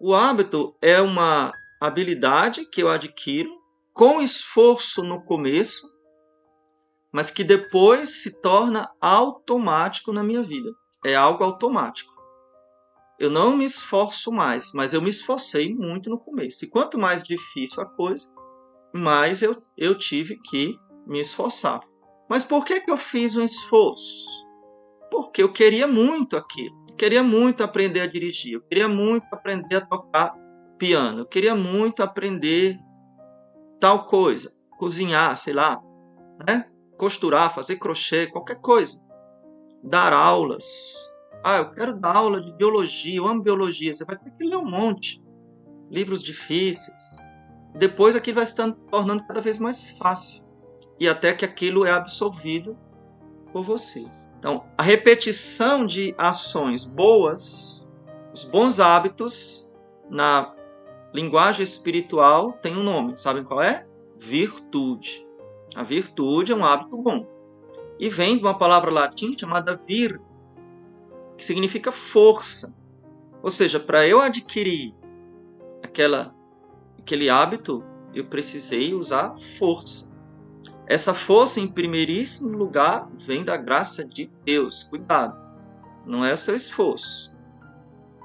O hábito é uma habilidade que eu adquiro com esforço no começo, mas que depois se torna automático na minha vida. É algo automático. Eu não me esforço mais, mas eu me esforcei muito no começo. E quanto mais difícil a coisa, mais eu, eu tive que me esforçar. Mas por que, que eu fiz um esforço? Porque eu queria muito aquilo. Eu queria muito aprender a dirigir. Eu queria muito aprender a tocar piano. Eu queria muito aprender tal coisa. Cozinhar, sei lá. Né? Costurar, fazer crochê, qualquer coisa. Dar aulas. Ah, eu quero dar aula de biologia. Eu amo biologia. Você vai ter que ler um monte. Livros difíceis. Depois aquilo vai se tornando cada vez mais fácil e até que aquilo é absorvido por você. Então, a repetição de ações boas, os bons hábitos, na linguagem espiritual tem um nome. Sabem qual é? Virtude. A virtude é um hábito bom. E vem de uma palavra latim chamada vir, que significa força. Ou seja, para eu adquirir aquela, aquele hábito, eu precisei usar força. Essa força, em primeiríssimo lugar, vem da graça de Deus. Cuidado, não é o seu esforço,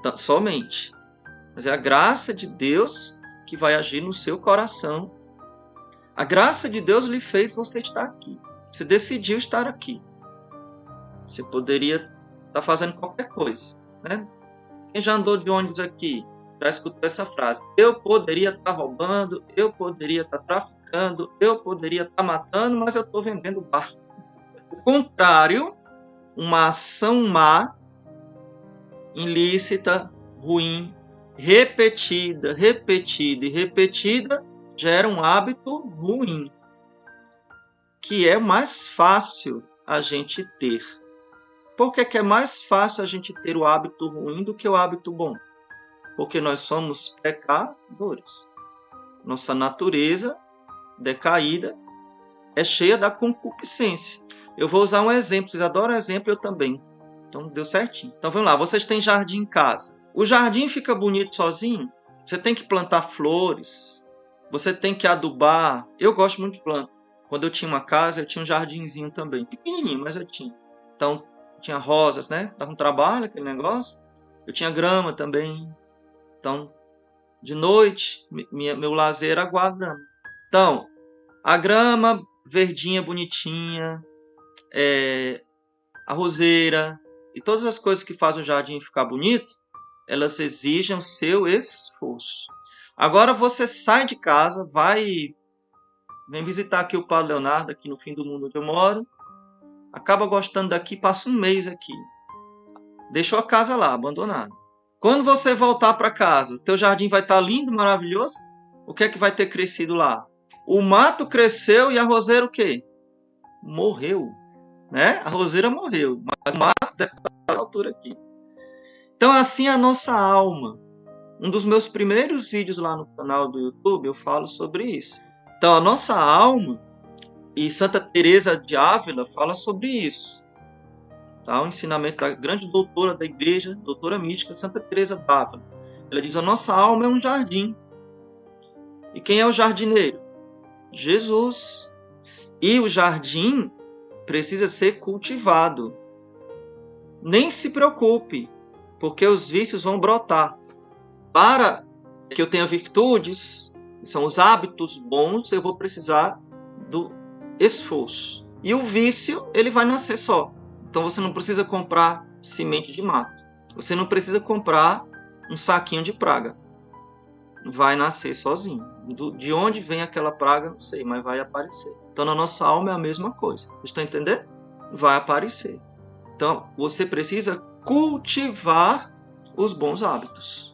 tá, somente. Mas é a graça de Deus que vai agir no seu coração. A graça de Deus lhe fez você estar aqui. Você decidiu estar aqui. Você poderia estar fazendo qualquer coisa. Né? Quem já andou de ônibus aqui já escutou essa frase. Eu poderia estar roubando, eu poderia estar traficando eu poderia estar tá matando, mas eu estou vendendo barco. O contrário, uma ação má, ilícita, ruim, repetida, repetida e repetida, gera um hábito ruim, que é mais fácil a gente ter. Por que é mais fácil a gente ter o hábito ruim do que o hábito bom? Porque nós somos pecadores. Nossa natureza decaída, é cheia da concupiscência. Eu vou usar um exemplo, vocês adoram exemplo, eu também. Então deu certinho. Então vamos lá, vocês têm jardim em casa. O jardim fica bonito sozinho? Você tem que plantar flores, você tem que adubar. Eu gosto muito de planta. Quando eu tinha uma casa, eu tinha um jardinzinho também, pequenininho, mas eu tinha. Então tinha rosas, né? Dava um trabalho aquele negócio. Eu tinha grama também. Então, de noite, minha, meu lazer era grama. Então, a grama verdinha, bonitinha, é, a roseira e todas as coisas que fazem o jardim ficar bonito, elas exigem seu esforço. Agora você sai de casa, vai, vem visitar aqui o Padre Leonardo, aqui no fim do mundo onde eu moro, acaba gostando daqui, passa um mês aqui. Deixou a casa lá, abandonada. Quando você voltar para casa, teu jardim vai estar tá lindo, maravilhoso? O que é que vai ter crescido lá? O mato cresceu e a roseira o quê? Morreu. Né? A roseira morreu, mas o mato deve estar altura aqui. Então, assim é a nossa alma. Um dos meus primeiros vídeos lá no canal do YouTube, eu falo sobre isso. Então, a nossa alma, e Santa Teresa de Ávila fala sobre isso. Tá? O ensinamento da grande doutora da igreja, doutora mística, Santa Teresa de Ávila. Ela diz: a nossa alma é um jardim. E quem é o jardineiro? Jesus. E o jardim precisa ser cultivado. Nem se preocupe, porque os vícios vão brotar. Para que eu tenha virtudes, que são os hábitos bons, eu vou precisar do esforço. E o vício, ele vai nascer só. Então você não precisa comprar semente de mato. Você não precisa comprar um saquinho de praga vai nascer sozinho. Do, de onde vem aquela praga, não sei, mas vai aparecer. Então, na nossa alma é a mesma coisa. Estão entendendo? Vai aparecer. Então, você precisa cultivar os bons hábitos.